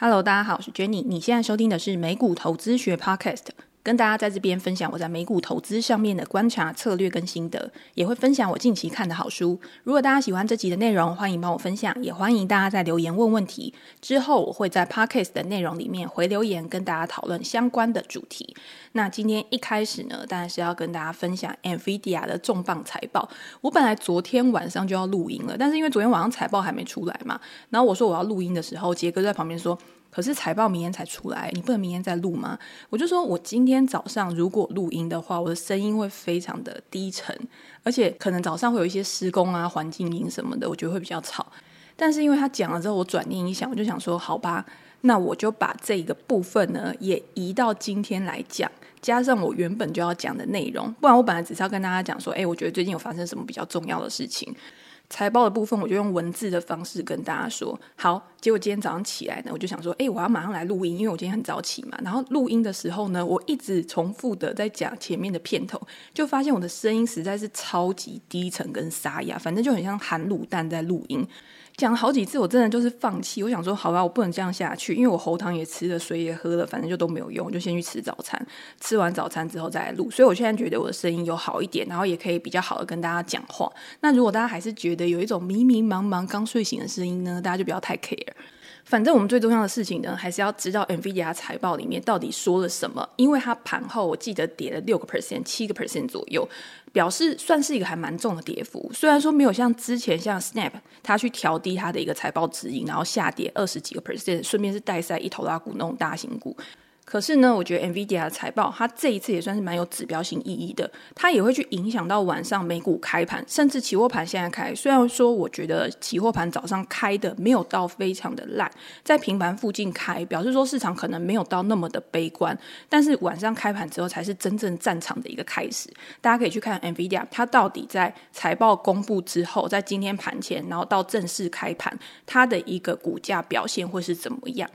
Hello，大家好，我是 Jenny。你现在收听的是美股投资学 Podcast。跟大家在这边分享我在美股投资上面的观察策略跟心得，也会分享我近期看的好书。如果大家喜欢这集的内容，欢迎帮我分享，也欢迎大家在留言问问题。之后我会在 Podcast 的内容里面回留言，跟大家讨论相关的主题。那今天一开始呢，当然是要跟大家分享 NVIDIA 的重磅财报。我本来昨天晚上就要录音了，但是因为昨天晚上财报还没出来嘛，然后我说我要录音的时候，杰哥在旁边说。可是财报明天才出来，你不能明天再录吗？我就说，我今天早上如果录音的话，我的声音会非常的低沉，而且可能早上会有一些施工啊、环境音什么的，我觉得会比较吵。但是因为他讲了之后，我转念一想，我就想说，好吧，那我就把这个部分呢也移到今天来讲，加上我原本就要讲的内容，不然我本来只是要跟大家讲说，哎，我觉得最近有发生什么比较重要的事情。财报的部分，我就用文字的方式跟大家说。好，结果今天早上起来呢，我就想说，哎，我要马上来录音，因为我今天很早起嘛。然后录音的时候呢，我一直重复的在讲前面的片头，就发现我的声音实在是超级低沉跟沙哑，反正就很像含卤蛋在录音。讲了好几次，我真的就是放弃。我想说，好吧，我不能这样下去，因为我喉糖也吃了，水也喝了，反正就都没有用，我就先去吃早餐。吃完早餐之后再录。所以我现在觉得我的声音有好一点，然后也可以比较好的跟大家讲话。那如果大家还是觉得有一种迷迷茫茫刚睡醒的声音呢，大家就不要太 care。反正我们最重要的事情呢，还是要知道 NVIDIA 财报里面到底说了什么。因为它盘后我记得跌了六个 percent、七个 percent 左右，表示算是一个还蛮重的跌幅。虽然说没有像之前像 Snap 它去调低它的一个财报指引，然后下跌二十几个 percent，顺便是带塞一头拉股那种大型股。可是呢，我觉得 NVIDIA 的财报，它这一次也算是蛮有指标性意义的。它也会去影响到晚上美股开盘，甚至期货盘现在开。虽然说，我觉得期货盘早上开的没有到非常的烂，在平盘附近开，表示说市场可能没有到那么的悲观。但是晚上开盘之后，才是真正战场的一个开始。大家可以去看 NVIDIA，它到底在财报公布之后，在今天盘前，然后到正式开盘，它的一个股价表现会是怎么样？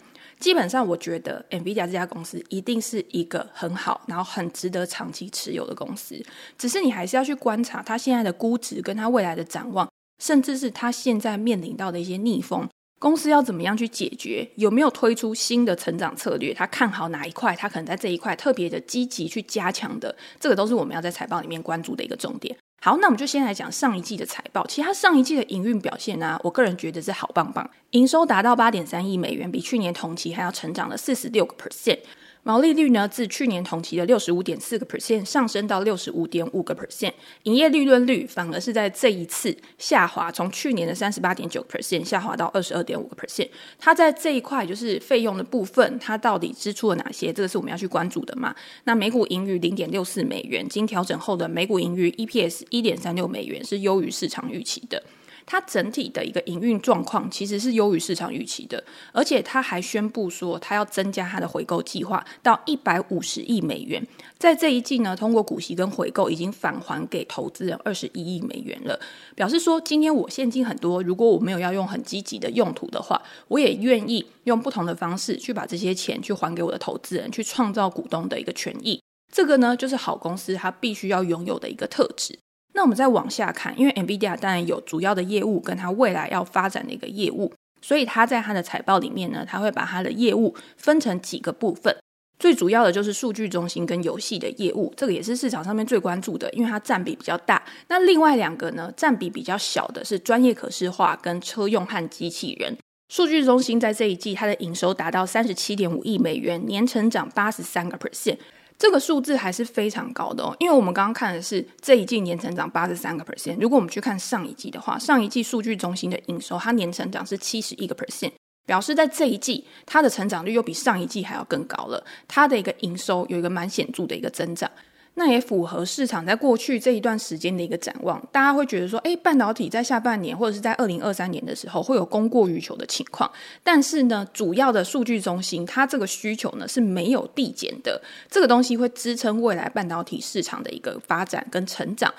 基本上，我觉得 NVIDIA 这家公司一定是一个很好，然后很值得长期持有的公司。只是你还是要去观察它现在的估值，跟它未来的展望，甚至是它现在面临到的一些逆风，公司要怎么样去解决？有没有推出新的成长策略？他看好哪一块？他可能在这一块特别的积极去加强的，这个都是我们要在财报里面关注的一个重点。好，那我们就先来讲上一季的财报。其实它上一季的营运表现呢、我个人觉得是好棒棒，营收达到八点三亿美元，比去年同期还要成长了四十六个 percent。毛利率呢，自去年同期的六十五点四个 percent 上升到六十五点五个 percent，营业利润率反而是在这一次下滑，从去年的三十八点九 percent 下滑到二十二点五个 percent。它在这一块就是费用的部分，它到底支出了哪些？这个是我们要去关注的嘛？那每股盈余零点六四美元，经调整后的每股盈余 EPS 一点三六美元，是优于市场预期的。它整体的一个营运状况其实是优于市场预期的，而且它还宣布说，它要增加它的回购计划到一百五十亿美元。在这一季呢，通过股息跟回购已经返还给投资人二十一亿美元了，表示说，今天我现金很多，如果我没有要用很积极的用途的话，我也愿意用不同的方式去把这些钱去还给我的投资人，去创造股东的一个权益。这个呢，就是好公司它必须要拥有的一个特质。那我们再往下看，因为 NVIDIA 当然有主要的业务跟它未来要发展的一个业务，所以它在它的财报里面呢，它会把它的业务分成几个部分。最主要的就是数据中心跟游戏的业务，这个也是市场上面最关注的，因为它占比比较大。那另外两个呢，占比比较小的是专业可视化跟车用和机器人。数据中心在这一季它的营收达到三十七点五亿美元，年成长八十三个 percent。这个数字还是非常高的哦，因为我们刚刚看的是这一季年成长八十三个 percent。如果我们去看上一季的话，上一季数据中心的营收它年成长是七十一个 percent，表示在这一季它的成长率又比上一季还要更高了，它的一个营收有一个蛮显著的一个增长。那也符合市场在过去这一段时间的一个展望，大家会觉得说，诶，半导体在下半年或者是在二零二三年的时候会有供过于求的情况，但是呢，主要的数据中心它这个需求呢是没有递减的，这个东西会支撑未来半导体市场的一个发展跟成长。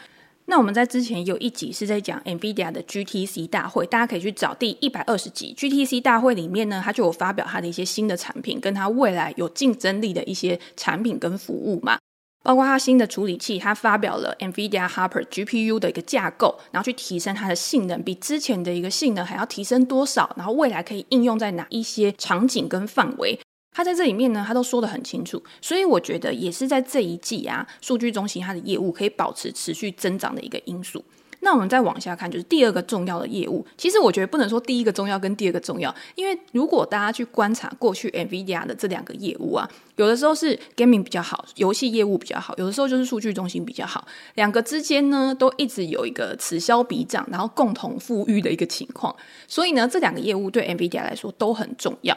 那我们在之前有一集是在讲 NVIDIA 的 GTC 大会，大家可以去找第一百二十集 GTC 大会里面呢，它就有发表它的一些新的产品，跟它未来有竞争力的一些产品跟服务嘛。包括它新的处理器，它发表了 NVIDIA Hopper GPU 的一个架构，然后去提升它的性能，比之前的一个性能还要提升多少？然后未来可以应用在哪一些场景跟范围？它在这里面呢，它都说得很清楚。所以我觉得也是在这一季啊，数据中心它的业务可以保持持续增长的一个因素。那我们再往下看，就是第二个重要的业务。其实我觉得不能说第一个重要跟第二个重要，因为如果大家去观察过去 NVIDIA 的这两个业务啊，有的时候是 Gaming 比较好，游戏业务比较好，有的时候就是数据中心比较好，两个之间呢都一直有一个此消彼长，然后共同富裕的一个情况。所以呢，这两个业务对 NVIDIA 来说都很重要。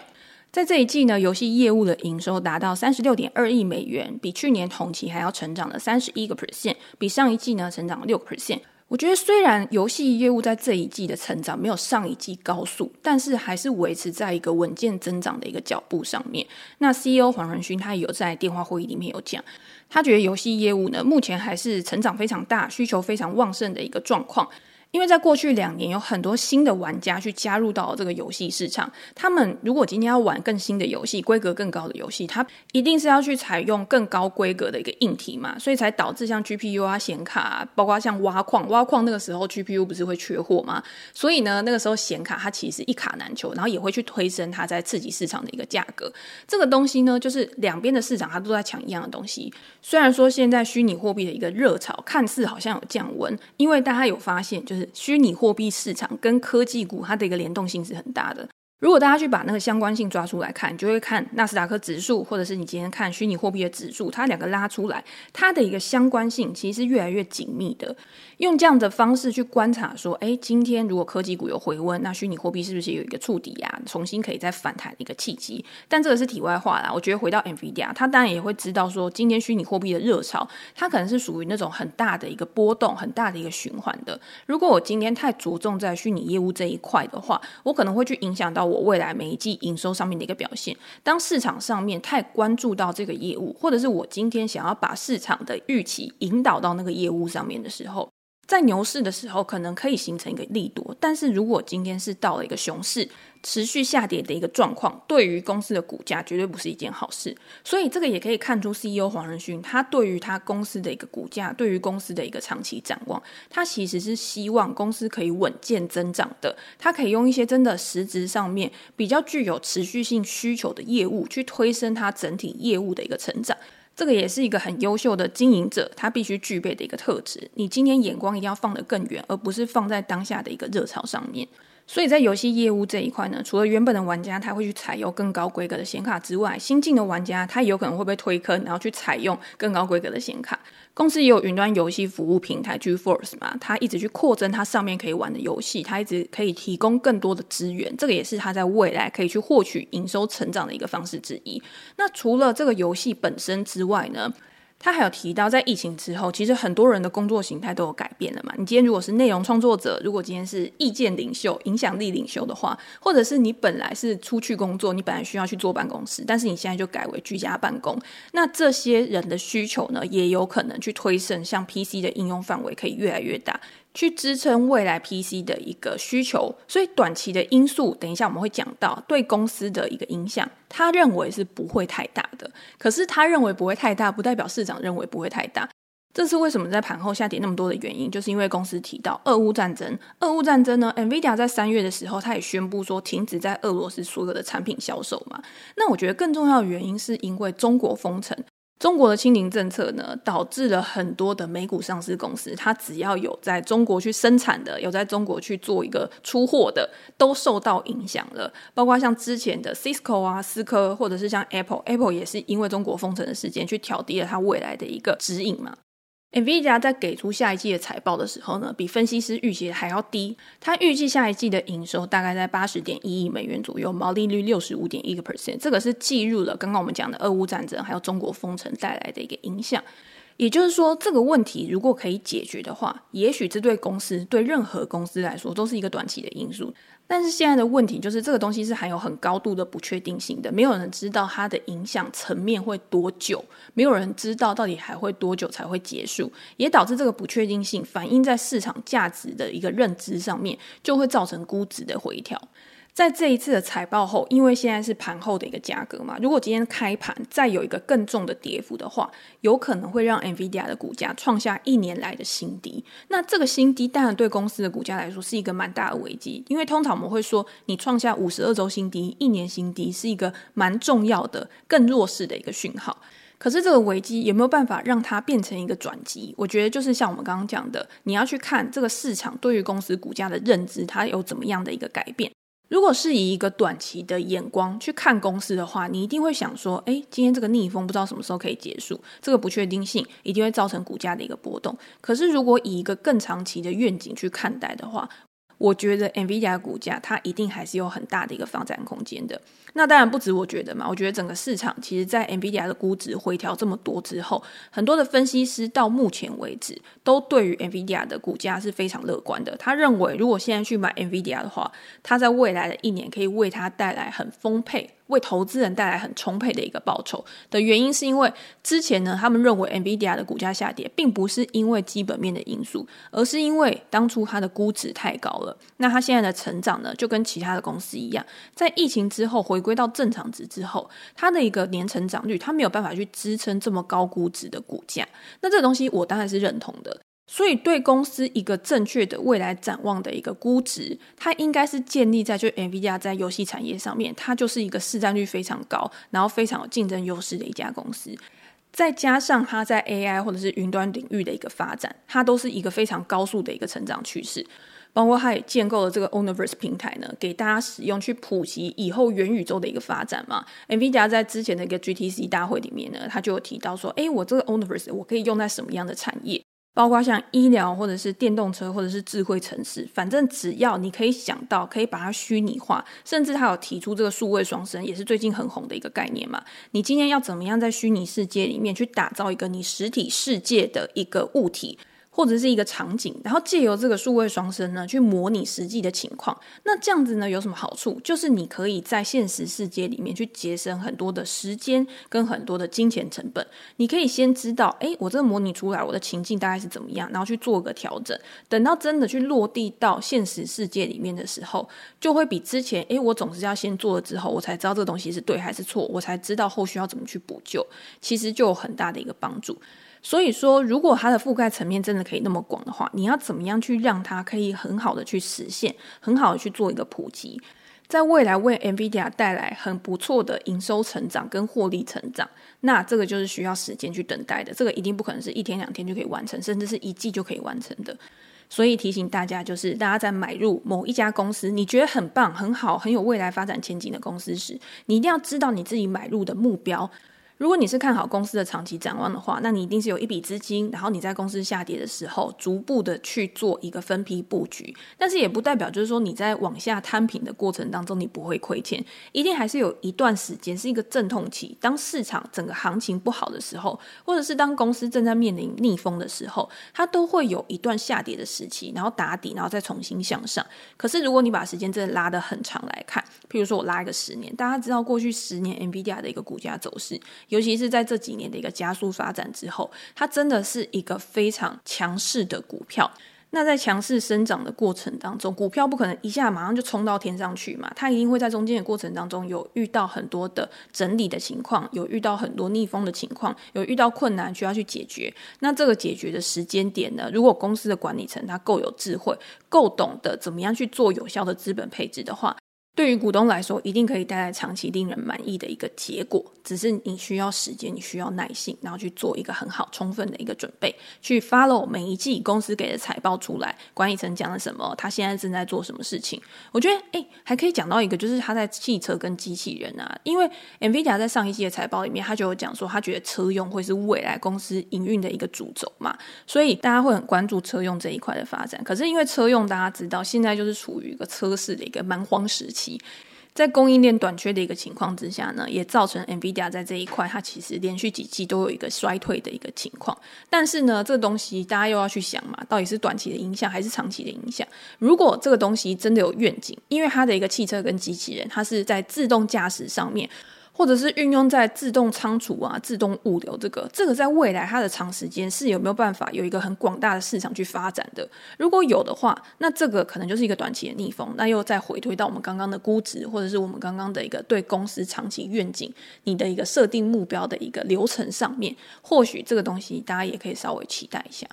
在这一季呢，游戏业务的营收达到三十六点二亿美元，比去年同期还要成长了三十一个 percent，比上一季呢成长了六个 percent。我觉得虽然游戏业务在这一季的成长没有上一季高速，但是还是维持在一个稳健增长的一个脚步上面。那 CEO 黄仁勋他也有在电话会议里面有讲，他觉得游戏业务呢目前还是成长非常大、需求非常旺盛的一个状况。因为在过去两年，有很多新的玩家去加入到这个游戏市场。他们如果今天要玩更新的游戏、规格更高的游戏，他一定是要去采用更高规格的一个硬体嘛，所以才导致像 GPU 啊、显卡啊，包括像挖矿、挖矿那个时候 GPU 不是会缺货吗？所以呢，那个时候显卡它其实一卡难求，然后也会去推升它在刺激市场的一个价格。这个东西呢，就是两边的市场它都在抢一样的东西。虽然说现在虚拟货币的一个热潮看似好像有降温，因为大家有发现就。虚拟货币市场跟科技股它的一个联动性是很大的。如果大家去把那个相关性抓出来看，你就会看纳斯达克指数，或者是你今天看虚拟货币的指数，它两个拉出来，它的一个相关性其实是越来越紧密的。用这样的方式去观察，说，哎，今天如果科技股有回温，那虚拟货币是不是有一个触底啊，重新可以再反弹的一个契机？但这个是题外话啦。我觉得回到 NVIDIA，它当然也会知道说，今天虚拟货币的热潮，它可能是属于那种很大的一个波动，很大的一个循环的。如果我今天太着重在虚拟业务这一块的话，我可能会去影响到我未来每一季营收上面的一个表现。当市场上面太关注到这个业务，或者是我今天想要把市场的预期引导到那个业务上面的时候，在牛市的时候，可能可以形成一个利多，但是如果今天是到了一个熊市，持续下跌的一个状况，对于公司的股价绝对不是一件好事。所以这个也可以看出 CEO 黄仁勋他对于他公司的一个股价，对于公司的一个长期展望，他其实是希望公司可以稳健增长的，他可以用一些真的实质上面比较具有持续性需求的业务，去推升他整体业务的一个成长。这个也是一个很优秀的经营者，他必须具备的一个特质。你今天眼光一定要放得更远，而不是放在当下的一个热潮上面。所以在游戏业务这一块呢，除了原本的玩家他会去采用更高规格的显卡之外，新进的玩家他也有可能会被推坑，然后去采用更高规格的显卡。公司也有云端游戏服务平台 GeForce 嘛，它一直去扩增它上面可以玩的游戏，它一直可以提供更多的资源，这个也是它在未来可以去获取营收成长的一个方式之一。那除了这个游戏本身之外呢，他还有提到，在疫情之后，其实很多人的工作形态都有改变了嘛。你今天如果是内容创作者，如果今天是意见领袖、影响力领袖的话，或者是你本来是出去工作，你本来需要去坐办公室，但是你现在就改为居家办公，那这些人的需求呢，也有可能去推升，像 PC 的应用范围可以越来越大。去支撑未来 PC 的一个需求，所以短期的因素，等一下我们会讲到对公司的一个影响，他认为是不会太大的。可是他认为不会太大，不代表市场认为不会太大。这是为什么在盘后下跌那么多的原因，就是因为公司提到俄乌战争。俄乌战争呢，NVIDIA 在三月的时候，他也宣布说停止在俄罗斯所有的产品销售嘛。那我觉得更重要的原因是因为中国封城。中国的清零政策呢，导致了很多的美股上市公司，它只要有在中国去生产的，有在中国去做一个出货的，都受到影响了。包括像之前的 Cisco 啊、思科，或者是像 Apple，Apple 也是因为中国封城的时间，去调低了它未来的一个指引嘛。NVIDIA 在给出下一季的财报的时候呢，比分析师预期的还要低。他预计下一季的营收大概在八十点一亿美元左右，毛利率六十五点一个 percent。这个是计入了刚刚我们讲的俄乌战争还有中国封城带来的一个影响。也就是说，这个问题如果可以解决的话，也许这对公司对任何公司来说都是一个短期的因素。但是现在的问题就是，这个东西是含有很高度的不确定性的，没有人知道它的影响层面会多久，没有人知道到底还会多久才会结束，也导致这个不确定性反映在市场价值的一个认知上面，就会造成估值的回调。在这一次的财报后，因为现在是盘后的一个价格嘛，如果今天开盘再有一个更重的跌幅的话，有可能会让 NVIDIA 的股价创下一年来的新低。那这个新低当然对公司的股价来说是一个蛮大的危机，因为通常我们会说，你创下五十二周新低、一年新低是一个蛮重要的、更弱势的一个讯号。可是这个危机有没有办法让它变成一个转机？我觉得就是像我们刚刚讲的，你要去看这个市场对于公司股价的认知，它有怎么样的一个改变。如果是以一个短期的眼光去看公司的话，你一定会想说：诶，今天这个逆风不知道什么时候可以结束，这个不确定性一定会造成股价的一个波动。可是如果以一个更长期的愿景去看待的话，我觉得 NVIDIA 股价它一定还是有很大的一个发展空间的。那当然不止我觉得嘛，我觉得整个市场其实，在 NVIDIA 的估值回调这么多之后，很多的分析师到目前为止都对于 NVIDIA 的股价是非常乐观的。他认为，如果现在去买 NVIDIA 的话，它在未来的一年可以为它带来很丰沛。为投资人带来很充沛的一个报酬的原因，是因为之前呢，他们认为 NVIDIA 的股价下跌，并不是因为基本面的因素，而是因为当初它的估值太高了。那它现在的成长呢，就跟其他的公司一样，在疫情之后回归到正常值之后，它的一个年成长率，它没有办法去支撑这么高估值的股价。那这个东西，我当然是认同的。所以，对公司一个正确的未来展望的一个估值，它应该是建立在就 NVIDIA 在游戏产业上面，它就是一个市占率非常高，然后非常有竞争优势的一家公司。再加上它在 AI 或者是云端领域的一个发展，它都是一个非常高速的一个成长趋势。包括它也建构了这个 Omniverse 平台呢，给大家使用去普及以后元宇宙的一个发展嘛。NVIDIA 在之前的一个 GTC 大会里面呢，它就有提到说，诶，我这个 Omniverse 我可以用在什么样的产业？包括像医疗，或者是电动车，或者是智慧城市，反正只要你可以想到，可以把它虚拟化，甚至他有提出这个数位双生，也是最近很红的一个概念嘛。你今天要怎么样在虚拟世界里面去打造一个你实体世界的一个物体？或者是一个场景，然后借由这个数位双生呢，去模拟实际的情况。那这样子呢，有什么好处？就是你可以在现实世界里面去节省很多的时间跟很多的金钱成本。你可以先知道，诶，我这个模拟出来，我的情境大概是怎么样，然后去做个调整。等到真的去落地到现实世界里面的时候，就会比之前，诶，我总是要先做了之后，我才知道这个东西是对还是错，我才知道后续要怎么去补救。其实就有很大的一个帮助。所以说，如果它的覆盖层面真的可以那么广的话，你要怎么样去让它可以很好的去实现，很好的去做一个普及，在未来为 NVIDIA 带来很不错的营收成长跟获利成长，那这个就是需要时间去等待的，这个一定不可能是一天两天就可以完成，甚至是一季就可以完成的。所以提醒大家，就是大家在买入某一家公司，你觉得很棒、很好、很有未来发展前景的公司时，你一定要知道你自己买入的目标。如果你是看好公司的长期展望的话，那你一定是有一笔资金，然后你在公司下跌的时候，逐步的去做一个分批布局。但是也不代表就是说你在往下摊平的过程当中你不会亏钱，一定还是有一段时间是一个阵痛期。当市场整个行情不好的时候，或者是当公司正在面临逆风的时候，它都会有一段下跌的时期，然后打底，然后再重新向上。可是如果你把时间真的拉得很长来看，譬如说我拉一个十年，大家知道过去十年 NVIDIA 的一个股价走势。尤其是在这几年的一个加速发展之后，它真的是一个非常强势的股票。那在强势生长的过程当中，股票不可能一下马上就冲到天上去嘛，它一定会在中间的过程当中有遇到很多的整理的情况，有遇到很多逆风的情况，有遇到困难需要去解决。那这个解决的时间点呢，如果公司的管理层他够有智慧，够懂得怎么样去做有效的资本配置的话。对于股东来说，一定可以带来长期令人满意的一个结果。只是你需要时间，你需要耐心，然后去做一个很好、充分的一个准备，去 follow 每一季公司给的财报出来，管理层讲了什么，他现在正在做什么事情。我觉得，哎，还可以讲到一个，就是他在汽车跟机器人啊，因为 NVIDIA 在上一季的财报里面，他就有讲说，他觉得车用会是未来公司营运的一个主轴嘛，所以大家会很关注车用这一块的发展。可是因为车用，大家知道现在就是处于一个车市的一个蛮荒时期。在供应链短缺的一个情况之下呢，也造成 NVIDIA 在这一块，它其实连续几季都有一个衰退的一个情况。但是呢，这个东西大家又要去想嘛，到底是短期的影响还是长期的影响？如果这个东西真的有愿景，因为它的一个汽车跟机器人，它是在自动驾驶上面。或者是运用在自动仓储啊、自动物流这个，这个在未来它的长时间是有没有办法有一个很广大的市场去发展的？如果有的话，那这个可能就是一个短期的逆风。那又再回推到我们刚刚的估值，或者是我们刚刚的一个对公司长期愿景、你的一个设定目标的一个流程上面，或许这个东西大家也可以稍微期待一下。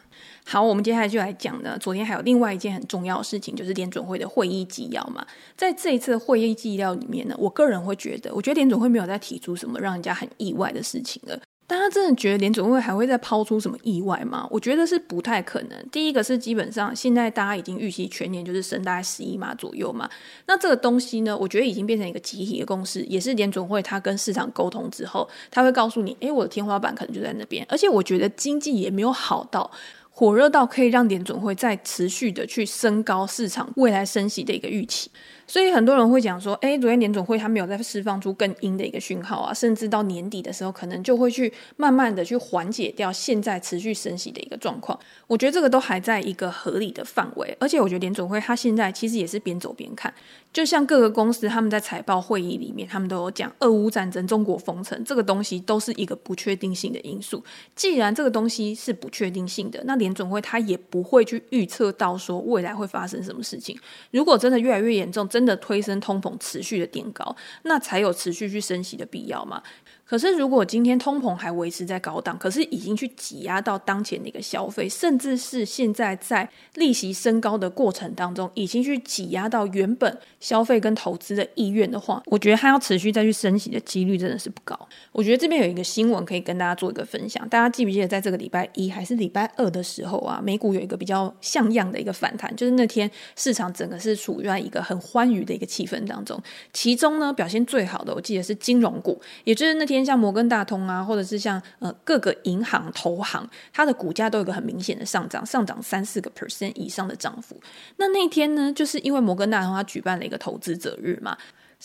好，我们接下来就来讲呢。昨天还有另外一件很重要的事情，就是联准会的会议纪要嘛。在这一次的会议纪要里面呢，我个人会觉得，我觉得联准会没有再提出什么让人家很意外的事情了。大家真的觉得联准会还会再抛出什么意外吗？我觉得是不太可能。第一个是基本上现在大家已经预期全年就是升大概十一码左右嘛。那这个东西呢，我觉得已经变成一个集体的共识，也是联准会他跟市场沟通之后，他会告诉你，诶，我的天花板可能就在那边。而且我觉得经济也没有好到。火热到可以让联准会再持续的去升高市场未来升息的一个预期。所以很多人会讲说，哎，昨天联总会他没有再释放出更鹰的一个讯号啊，甚至到年底的时候，可能就会去慢慢的去缓解掉现在持续升息的一个状况。我觉得这个都还在一个合理的范围，而且我觉得联准会他现在其实也是边走边看，就像各个公司他们在财报会议里面，他们都有讲俄乌战争、中国封城这个东西都是一个不确定性的因素。既然这个东西是不确定性的，那联准会他也不会去预测到说未来会发生什么事情。如果真的越来越严重，真的推升通膨持续的垫高，那才有持续去升息的必要嘛。可是，如果今天通膨还维持在高档，可是已经去挤压到当前的一个消费，甚至是现在在利息升高的过程当中，已经去挤压到原本消费跟投资的意愿的话，我觉得它要持续再去升息的几率真的是不高。我觉得这边有一个新闻可以跟大家做一个分享，大家记不记得在这个礼拜一还是礼拜二的时候啊，美股有一个比较像样的一个反弹，就是那天市场整个是处于在一个很欢愉的一个气氛当中，其中呢表现最好的，我记得是金融股，也就是那天。像摩根大通啊，或者是像呃各个银行、投行，它的股价都有个很明显的上涨，上涨三四个 percent 以上的涨幅。那那天呢，就是因为摩根大通它举办了一个投资者日嘛。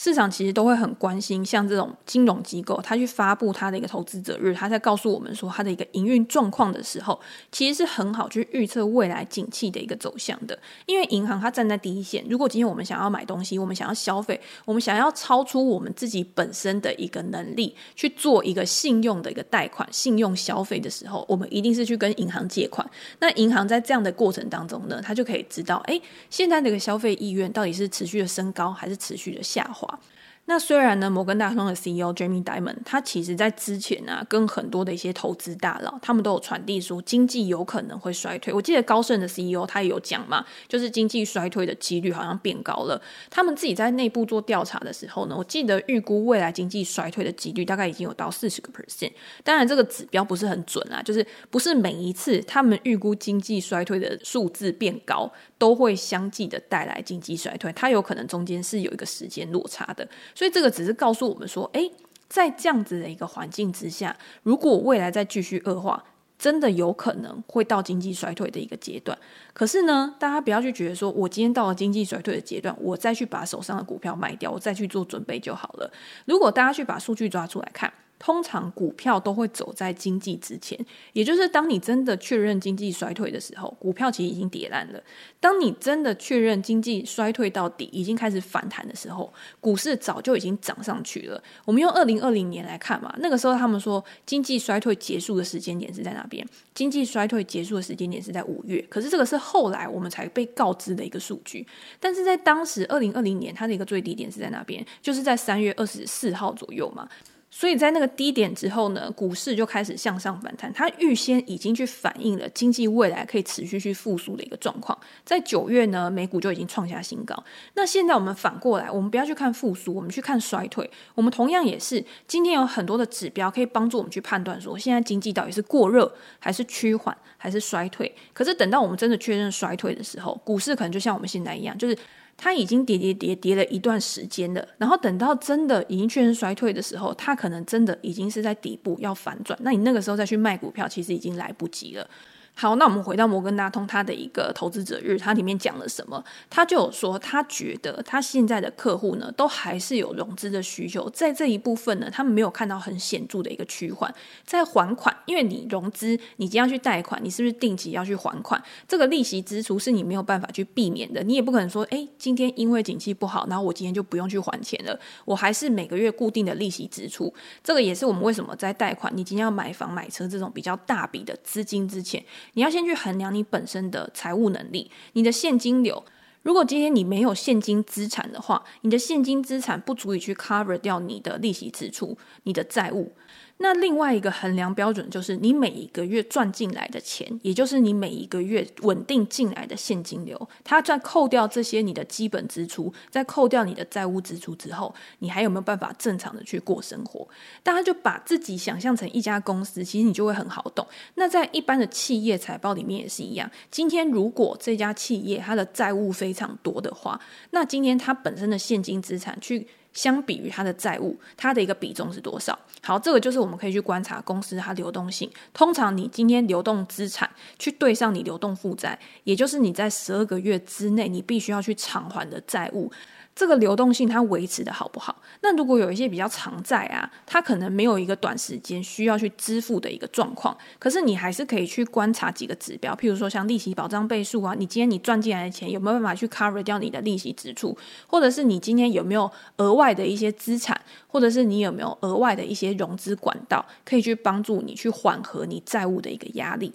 市场其实都会很关心，像这种金融机构，他去发布他的一个投资者日，他在告诉我们说他的一个营运状况的时候，其实是很好去预测未来景气的一个走向的。因为银行它站在第一线，如果今天我们想要买东西，我们想要消费，我们想要超出我们自己本身的一个能力去做一个信用的一个贷款、信用消费的时候，我们一定是去跟银行借款。那银行在这样的过程当中呢，他就可以知道，哎，现在这个消费意愿到底是持续的升高还是持续的下滑。på. 那虽然呢，摩根大通的 CEO Jamie Dimon，他其实在之前啊，跟很多的一些投资大佬，他们都有传递说经济有可能会衰退。我记得高盛的 CEO 他也有讲嘛，就是经济衰退的几率好像变高了。他们自己在内部做调查的时候呢，我记得预估未来经济衰退的几率大概已经有到四十个 percent。当然这个指标不是很准啊，就是不是每一次他们预估经济衰退的数字变高，都会相继的带来经济衰退。它有可能中间是有一个时间落差的。所以这个只是告诉我们说，诶，在这样子的一个环境之下，如果未来再继续恶化，真的有可能会到经济衰退的一个阶段。可是呢，大家不要去觉得说，我今天到了经济衰退的阶段，我再去把手上的股票卖掉，我再去做准备就好了。如果大家去把数据抓出来看。通常股票都会走在经济之前，也就是当你真的确认经济衰退的时候，股票其实已经跌烂了；当你真的确认经济衰退到底，已经开始反弹的时候，股市早就已经涨上去了。我们用二零二零年来看嘛，那个时候他们说经济衰退结束的时间点是在哪边？经济衰退结束的时间点是在五月，可是这个是后来我们才被告知的一个数据。但是在当时二零二零年，它的一个最低点是在哪边？就是在三月二十四号左右嘛。所以在那个低点之后呢，股市就开始向上反弹。它预先已经去反映了经济未来可以持续去复苏的一个状况。在九月呢，美股就已经创下新高。那现在我们反过来，我们不要去看复苏，我们去看衰退。我们同样也是，今天有很多的指标可以帮助我们去判断说，现在经济到底是过热还是趋缓还是衰退。可是等到我们真的确认衰退的时候，股市可能就像我们现在一样，就是。它已经跌跌跌跌了一段时间了，然后等到真的已经确认衰退的时候，它可能真的已经是在底部要反转。那你那个时候再去卖股票，其实已经来不及了。好，那我们回到摩根大通，他的一个投资者日，他里面讲了什么？他就有说，他觉得他现在的客户呢，都还是有融资的需求，在这一部分呢，他们没有看到很显著的一个趋缓。在还款，因为你融资，你即将去贷款，你是不是定期要去还款？这个利息支出是你没有办法去避免的，你也不可能说，诶，今天因为景气不好，然后我今天就不用去还钱了，我还是每个月固定的利息支出。这个也是我们为什么在贷款，你今天要买房买车这种比较大笔的资金之前。你要先去衡量你本身的财务能力，你的现金流。如果今天你没有现金资产的话，你的现金资产不足以去 cover 掉你的利息支出、你的债务。那另外一个衡量标准就是你每一个月赚进来的钱，也就是你每一个月稳定进来的现金流，它在扣掉这些你的基本支出，在扣掉你的债务支出之后，你还有没有办法正常的去过生活？大家就把自己想象成一家公司，其实你就会很好懂。那在一般的企业财报里面也是一样。今天如果这家企业它的债务非常多的话，那今天它本身的现金资产去。相比于它的债务，它的一个比重是多少？好，这个就是我们可以去观察公司它流动性。通常你今天流动资产去对上你流动负债，也就是你在十二个月之内你必须要去偿还的债务。这个流动性它维持的好不好？那如果有一些比较长债啊，它可能没有一个短时间需要去支付的一个状况，可是你还是可以去观察几个指标，譬如说像利息保障倍数啊，你今天你赚进来的钱有没有办法去 cover 掉你的利息支出，或者是你今天有没有额外的一些资产，或者是你有没有额外的一些融资管道，可以去帮助你去缓和你债务的一个压力。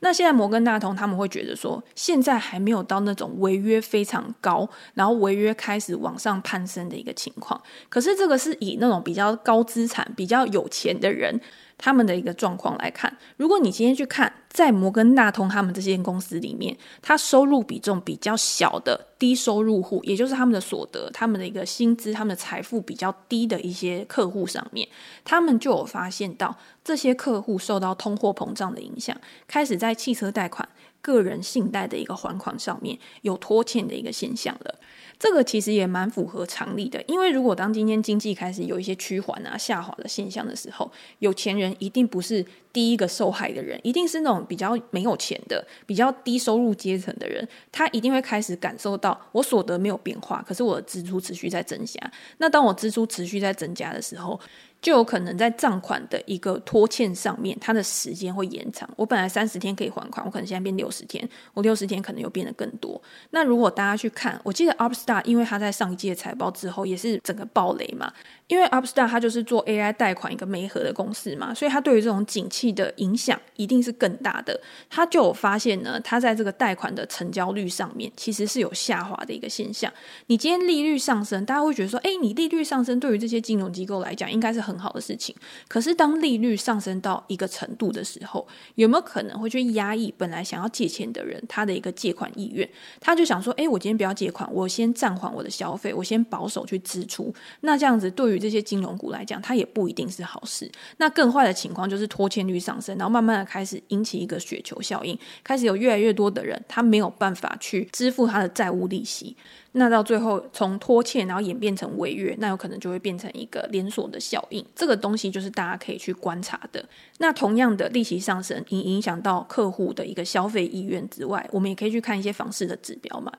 那现在摩根大通他们会觉得说，现在还没有到那种违约非常高，然后违约开始往上攀升的一个情况。可是这个是以那种比较高资产、比较有钱的人。他们的一个状况来看，如果你今天去看，在摩根大通他们这些公司里面，它收入比重比较小的低收入户，也就是他们的所得、他们的一个薪资、他们的财富比较低的一些客户上面，他们就有发现到这些客户受到通货膨胀的影响，开始在汽车贷款、个人信贷的一个还款上面有拖欠的一个现象了。这个其实也蛮符合常理的，因为如果当今天经济开始有一些趋缓啊、下滑的现象的时候，有钱人一定不是第一个受害的人，一定是那种比较没有钱的、比较低收入阶层的人，他一定会开始感受到我所得没有变化，可是我的支出持续在增加。那当我支出持续在增加的时候，就有可能在账款的一个拖欠上面，它的时间会延长。我本来三十天可以还款，我可能现在变六十天，我六十天可能又变得更多。那如果大家去看，我记得 Upstart，因为他在上一季的财报之后也是整个爆雷嘛。因为 Upstart 它就是做 AI 贷款一个媒合的公司嘛，所以它对于这种景气的影响一定是更大的。他就有发现呢，它在这个贷款的成交率上面其实是有下滑的一个现象。你今天利率上升，大家会觉得说，哎，你利率上升对于这些金融机构来讲应该是很很好的事情。可是当利率上升到一个程度的时候，有没有可能会去压抑本来想要借钱的人他的一个借款意愿？他就想说，哎，我今天不要借款，我先暂缓我的消费，我先保守去支出。那这样子对于这些金融股来讲，它也不一定是好事。那更坏的情况就是拖欠率上升，然后慢慢的开始引起一个雪球效应，开始有越来越多的人他没有办法去支付他的债务利息。那到最后从拖欠，然后演变成违约，那有可能就会变成一个连锁的效应。这个东西就是大家可以去观察的。那同样的利息上升，影影响到客户的一个消费意愿之外，我们也可以去看一些房市的指标嘛。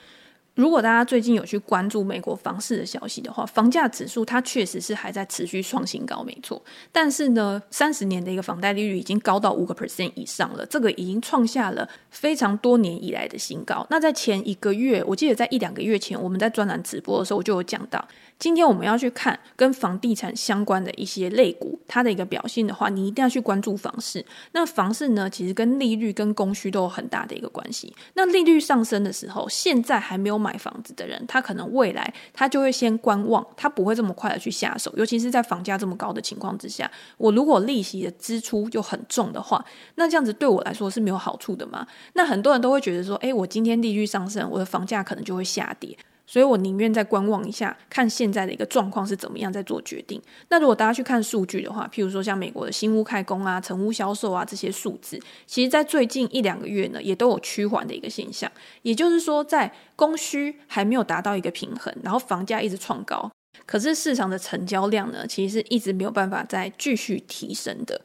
如果大家最近有去关注美国房市的消息的话，房价指数它确实是还在持续创新高，没错。但是呢，三十年的一个房贷利率已经高到五个 percent 以上了，这个已经创下了非常多年以来的新高。那在前一个月，我记得在一两个月前，我们在专栏直播的时候，我就有讲到。今天我们要去看跟房地产相关的一些类股，它的一个表现的话，你一定要去关注房市。那房市呢，其实跟利率跟供需都有很大的一个关系。那利率上升的时候，现在还没有买买房子的人，他可能未来他就会先观望，他不会这么快的去下手。尤其是在房价这么高的情况之下，我如果利息的支出就很重的话，那这样子对我来说是没有好处的嘛？那很多人都会觉得说，诶，我今天利率上升，我的房价可能就会下跌。所以我宁愿再观望一下，看现在的一个状况是怎么样，再做决定。那如果大家去看数据的话，譬如说像美国的新屋开工啊、成屋销售啊这些数字，其实在最近一两个月呢，也都有趋缓的一个现象。也就是说，在供需还没有达到一个平衡，然后房价一直创高，可是市场的成交量呢，其实是一直没有办法再继续提升的。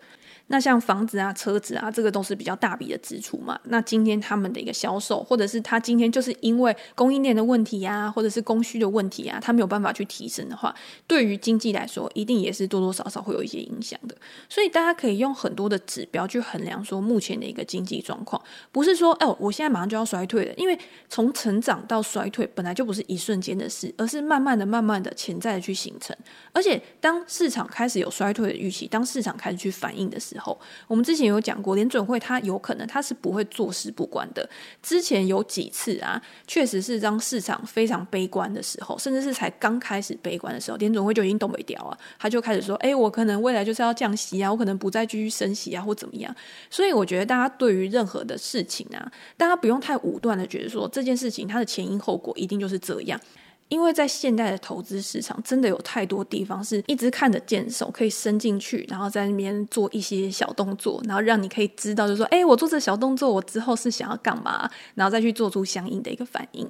那像房子啊、车子啊，这个都是比较大笔的支出嘛。那今天他们的一个销售，或者是他今天就是因为供应链的问题啊，或者是供需的问题啊，他没有办法去提升的话，对于经济来说，一定也是多多少少会有一些影响的。所以大家可以用很多的指标去衡量说目前的一个经济状况，不是说哦，我现在马上就要衰退了，因为从成长到衰退本来就不是一瞬间的事，而是慢慢的、慢慢的潜在的去形成。而且当市场开始有衰退的预期，当市场开始去反应的时候，我们之前有讲过，联准会它有可能它是不会坐视不管的。之前有几次啊，确实是当市场非常悲观的时候，甚至是才刚开始悲观的时候，联准会就已经动没掉啊，他就开始说：“哎，我可能未来就是要降息啊，我可能不再继续升息啊，或怎么样。”所以我觉得大家对于任何的事情啊，大家不用太武断的觉得说这件事情它的前因后果一定就是这样。因为在现代的投资市场，真的有太多地方是一直看得见手可以伸进去，然后在那边做一些小动作，然后让你可以知道，就是说，哎，我做这小动作，我之后是想要干嘛，然后再去做出相应的一个反应。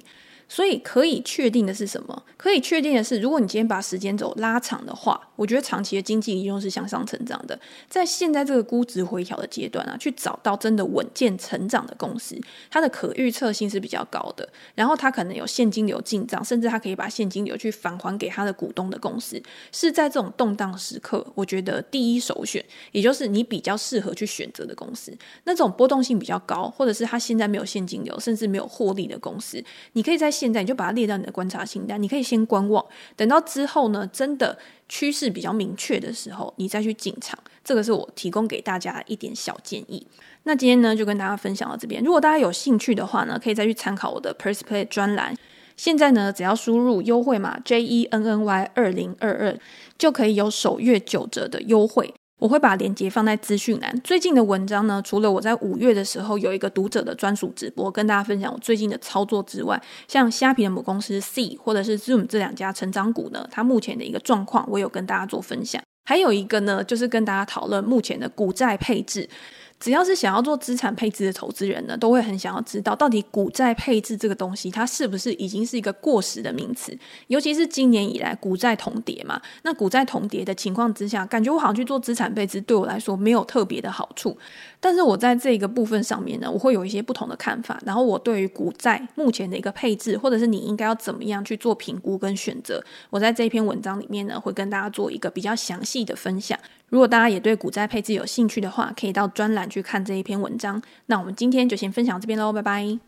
所以可以确定的是什么？可以确定的是，如果你今天把时间轴拉长的话，我觉得长期的经济一定是向上成长的。在现在这个估值回调的阶段啊，去找到真的稳健成长的公司，它的可预测性是比较高的。然后它可能有现金流进账，甚至它可以把现金流去返还给它的股东的公司，是在这种动荡时刻，我觉得第一首选，也就是你比较适合去选择的公司。那种波动性比较高，或者是它现在没有现金流，甚至没有获利的公司，你可以在。现在你就把它列到你的观察清单，你可以先观望，等到之后呢，真的趋势比较明确的时候，你再去进场。这个是我提供给大家一点小建议。那今天呢，就跟大家分享到这边。如果大家有兴趣的话呢，可以再去参考我的 PressPlay 专栏。现在呢，只要输入优惠码 J E N N Y 二零二二，就可以有首月九折的优惠。我会把链接放在资讯栏。最近的文章呢，除了我在五月的时候有一个读者的专属直播，跟大家分享我最近的操作之外，像虾皮的母公司 C 或者是 Zoom 这两家成长股呢，它目前的一个状况，我有跟大家做分享。还有一个呢，就是跟大家讨论目前的股债配置。只要是想要做资产配置的投资人呢，都会很想要知道，到底股债配置这个东西，它是不是已经是一个过时的名词？尤其是今年以来股债同跌嘛，那股债同跌的情况之下，感觉我好像去做资产配置，对我来说没有特别的好处。但是我在这个部分上面呢，我会有一些不同的看法。然后我对于股债目前的一个配置，或者是你应该要怎么样去做评估跟选择，我在这一篇文章里面呢，会跟大家做一个比较详细的分享。如果大家也对股债配置有兴趣的话，可以到专栏去看这一篇文章。那我们今天就先分享这边喽，拜拜。